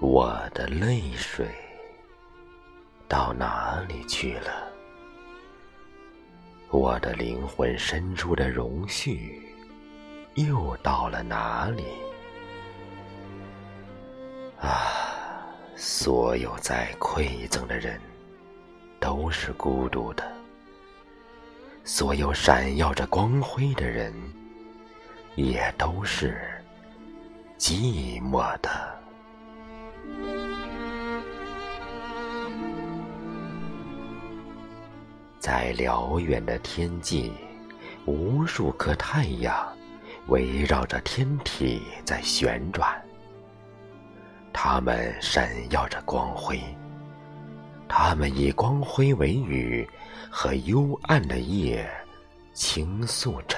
我的泪水到哪里去了？我的灵魂深处的容絮又到了哪里？啊，所有在馈赠的人都是孤独的，所有闪耀着光辉的人也都是寂寞的。在辽远的天际，无数颗太阳围绕着天体在旋转。它们闪耀着光辉，它们以光辉为语，和幽暗的夜倾诉着。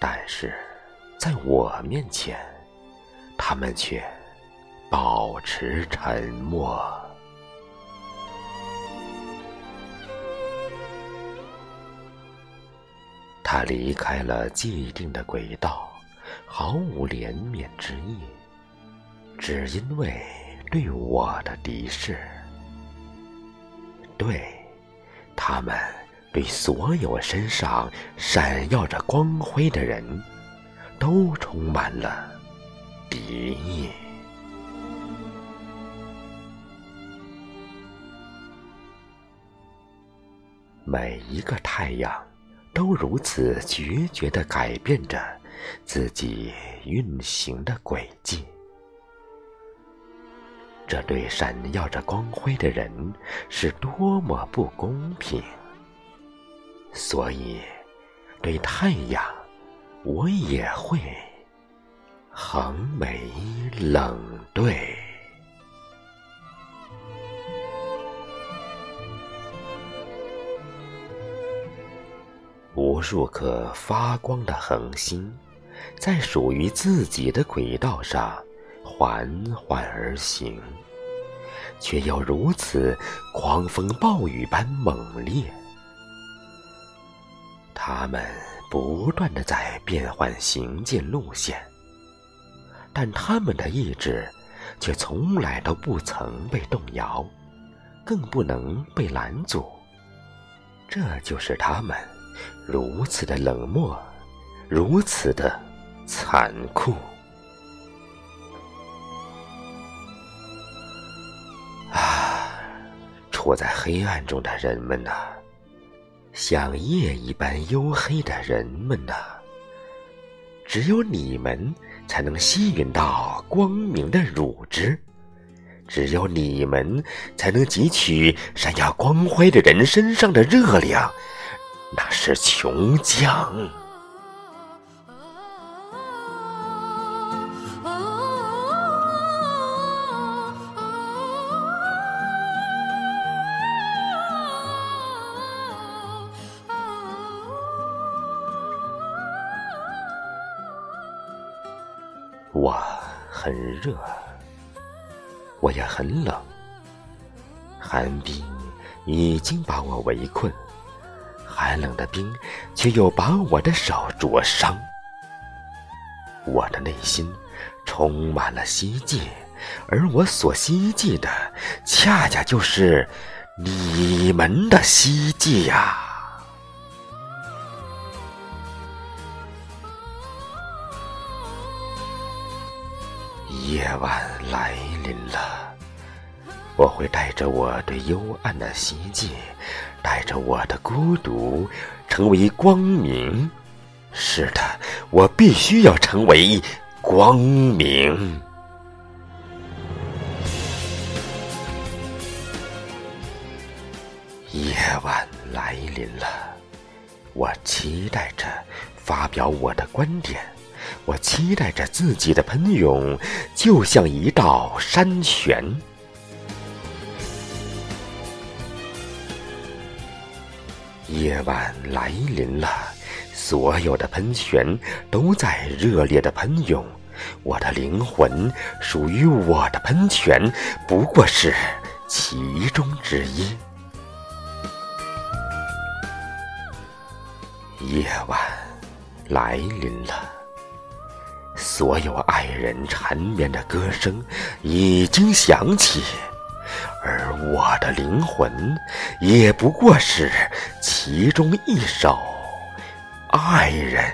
但是，在我面前，他们却保持沉默。他离开了既定的轨道，毫无怜悯之意，只因为对我的敌视。对，他们对所有身上闪耀着光辉的人，都充满了敌意。每一个太阳。都如此决绝地改变着自己运行的轨迹，这对闪耀着光辉的人是多么不公平！所以，对太阳，我也会横眉冷对。无数颗发光的恒星，在属于自己的轨道上缓缓而行，却又如此狂风暴雨般猛烈。它们不断的在变换行进路线，但他们的意志却从来都不曾被动摇，更不能被拦阻。这就是他们。如此的冷漠，如此的残酷。啊，处在黑暗中的人们呐，像夜一般黝黑的人们呐，只有你们才能吸引到光明的乳汁，只有你们才能汲取闪耀光辉的人身上的热量。那是琼浆。我很热，我也很冷，寒冰已经把我围困。寒冷的冰，却又把我的手灼伤。我的内心充满了希冀，而我所希冀的，恰恰就是你们的希冀呀！夜晚来临了，我会带着我对幽暗的希冀。带着我的孤独，成为光明。是的，我必须要成为光明。夜晚来临了，我期待着发表我的观点，我期待着自己的喷涌，就像一道山泉。夜晚来临了，所有的喷泉都在热烈的喷涌。我的灵魂属于我的喷泉，不过是其中之一。夜晚来临了，所有爱人缠绵的歌声已经响起，而我的灵魂也不过是其中一首爱人。